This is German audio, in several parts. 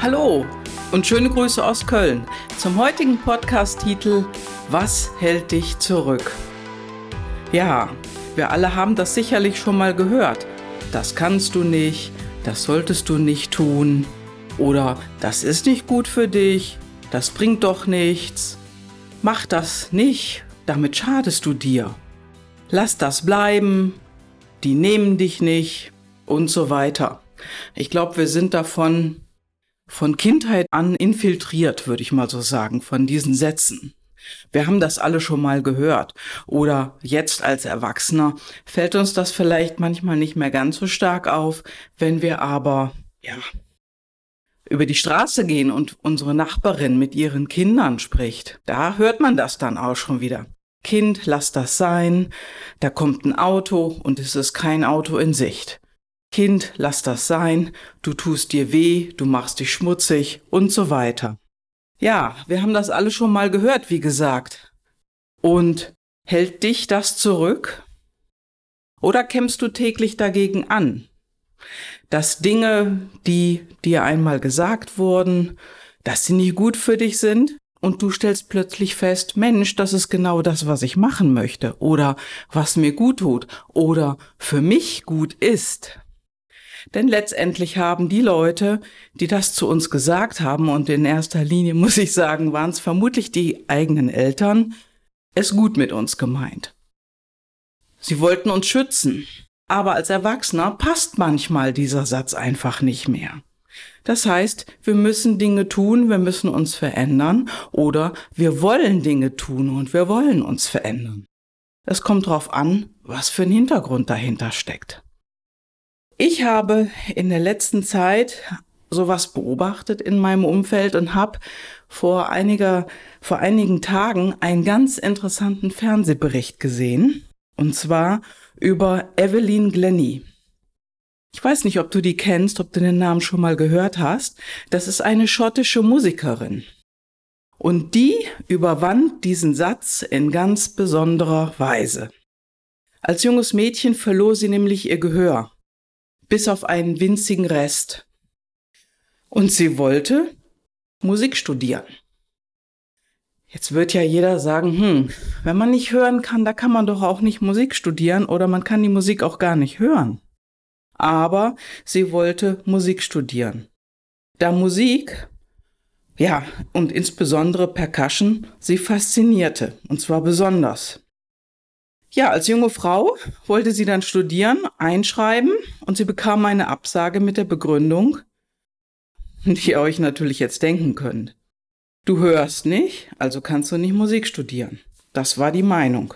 Hallo und schöne Grüße aus Köln zum heutigen Podcast-Titel Was hält dich zurück? Ja, wir alle haben das sicherlich schon mal gehört. Das kannst du nicht, das solltest du nicht tun oder das ist nicht gut für dich, das bringt doch nichts. Mach das nicht, damit schadest du dir. Lass das bleiben, die nehmen dich nicht und so weiter. Ich glaube, wir sind davon von Kindheit an infiltriert, würde ich mal so sagen, von diesen Sätzen. Wir haben das alle schon mal gehört. Oder jetzt als Erwachsener fällt uns das vielleicht manchmal nicht mehr ganz so stark auf, wenn wir aber, ja, über die Straße gehen und unsere Nachbarin mit ihren Kindern spricht. Da hört man das dann auch schon wieder. Kind, lass das sein. Da kommt ein Auto und es ist kein Auto in Sicht. Kind, lass das sein, du tust dir weh, du machst dich schmutzig und so weiter. Ja, wir haben das alle schon mal gehört, wie gesagt. Und hält dich das zurück? Oder kämpfst du täglich dagegen an? Dass Dinge, die dir einmal gesagt wurden, dass sie nicht gut für dich sind, und du stellst plötzlich fest, Mensch, das ist genau das, was ich machen möchte, oder was mir gut tut, oder für mich gut ist. Denn letztendlich haben die Leute, die das zu uns gesagt haben, und in erster Linie muss ich sagen, waren es vermutlich die eigenen Eltern, es gut mit uns gemeint. Sie wollten uns schützen, aber als Erwachsener passt manchmal dieser Satz einfach nicht mehr. Das heißt, wir müssen Dinge tun, wir müssen uns verändern oder wir wollen Dinge tun und wir wollen uns verändern. Es kommt darauf an, was für ein Hintergrund dahinter steckt. Ich habe in der letzten Zeit sowas beobachtet in meinem Umfeld und habe vor einiger, vor einigen Tagen einen ganz interessanten Fernsehbericht gesehen. Und zwar über Evelyn Glennie. Ich weiß nicht, ob du die kennst, ob du den Namen schon mal gehört hast. Das ist eine schottische Musikerin. Und die überwand diesen Satz in ganz besonderer Weise. Als junges Mädchen verlor sie nämlich ihr Gehör bis auf einen winzigen Rest. Und sie wollte Musik studieren. Jetzt wird ja jeder sagen, hm, wenn man nicht hören kann, da kann man doch auch nicht Musik studieren oder man kann die Musik auch gar nicht hören. Aber sie wollte Musik studieren. Da Musik, ja, und insbesondere Percussion, sie faszinierte, und zwar besonders. Ja, als junge Frau wollte sie dann studieren, einschreiben und sie bekam eine Absage mit der Begründung, die ihr euch natürlich jetzt denken könnt. Du hörst nicht, also kannst du nicht Musik studieren. Das war die Meinung.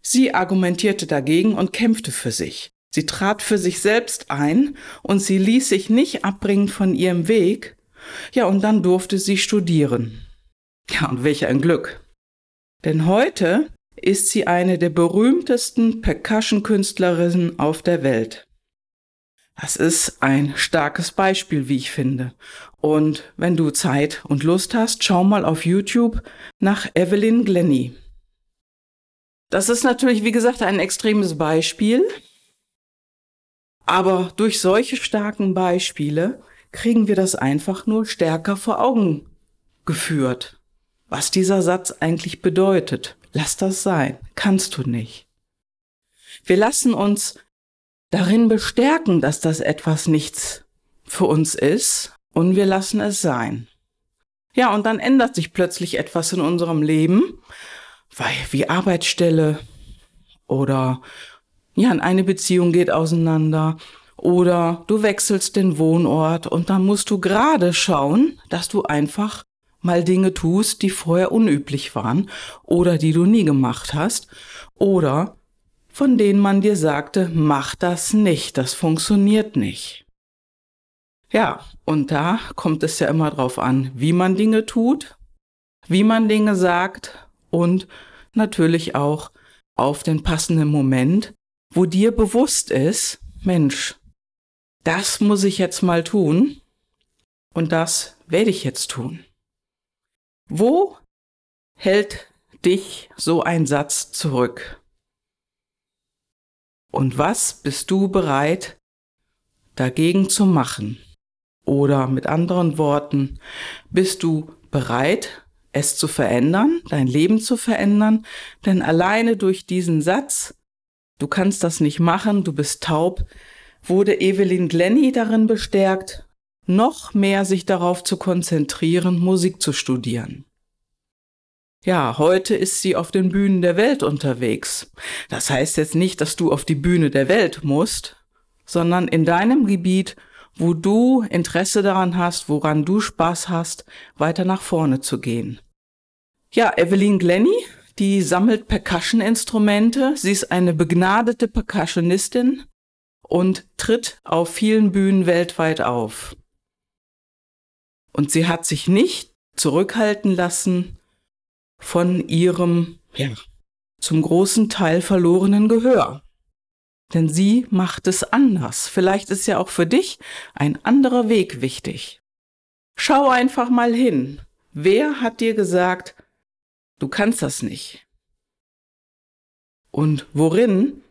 Sie argumentierte dagegen und kämpfte für sich. Sie trat für sich selbst ein und sie ließ sich nicht abbringen von ihrem Weg. Ja, und dann durfte sie studieren. Ja, und welch ein Glück. Denn heute ist sie eine der berühmtesten Percussion-Künstlerinnen auf der Welt. Das ist ein starkes Beispiel, wie ich finde. Und wenn du Zeit und Lust hast, schau mal auf YouTube nach Evelyn Glennie. Das ist natürlich, wie gesagt, ein extremes Beispiel. Aber durch solche starken Beispiele kriegen wir das einfach nur stärker vor Augen geführt, was dieser Satz eigentlich bedeutet. Lass das sein. Kannst du nicht. Wir lassen uns darin bestärken, dass das etwas nichts für uns ist und wir lassen es sein. Ja, und dann ändert sich plötzlich etwas in unserem Leben, weil wie Arbeitsstelle oder ja, eine Beziehung geht auseinander oder du wechselst den Wohnort und dann musst du gerade schauen, dass du einfach mal Dinge tust, die vorher unüblich waren oder die du nie gemacht hast oder von denen man dir sagte, mach das nicht, das funktioniert nicht. Ja, und da kommt es ja immer drauf an, wie man Dinge tut, wie man Dinge sagt und natürlich auch auf den passenden Moment, wo dir bewusst ist, Mensch, das muss ich jetzt mal tun und das werde ich jetzt tun. Wo hält dich so ein Satz zurück? Und was bist du bereit dagegen zu machen? Oder mit anderen Worten, bist du bereit, es zu verändern, dein Leben zu verändern? Denn alleine durch diesen Satz, du kannst das nicht machen, du bist taub, wurde Evelyn Glenny darin bestärkt, noch mehr sich darauf zu konzentrieren, Musik zu studieren. Ja, heute ist sie auf den Bühnen der Welt unterwegs. Das heißt jetzt nicht, dass du auf die Bühne der Welt musst, sondern in deinem Gebiet, wo du Interesse daran hast, woran du Spaß hast, weiter nach vorne zu gehen. Ja, Evelyn Glenny, die sammelt Percussion-Instrumente. Sie ist eine begnadete Percussionistin und tritt auf vielen Bühnen weltweit auf. Und sie hat sich nicht zurückhalten lassen von ihrem, ja, zum großen Teil verlorenen Gehör. Denn sie macht es anders. Vielleicht ist ja auch für dich ein anderer Weg wichtig. Schau einfach mal hin. Wer hat dir gesagt, du kannst das nicht? Und worin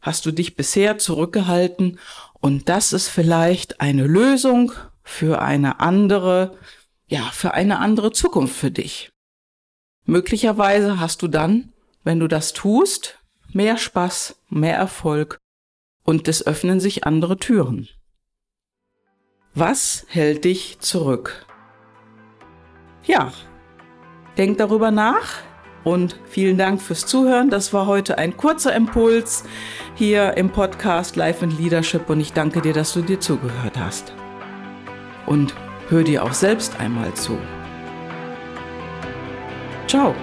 hast du dich bisher zurückgehalten? Und das ist vielleicht eine Lösung für eine andere, ja, für eine andere Zukunft für dich. Möglicherweise hast du dann, wenn du das tust, mehr Spaß, mehr Erfolg und es öffnen sich andere Türen. Was hält dich zurück? Ja, denk darüber nach und vielen Dank fürs Zuhören. Das war heute ein kurzer Impuls hier im Podcast Life and Leadership und ich danke dir, dass du dir zugehört hast. Und hör dir auch selbst einmal zu. Ciao.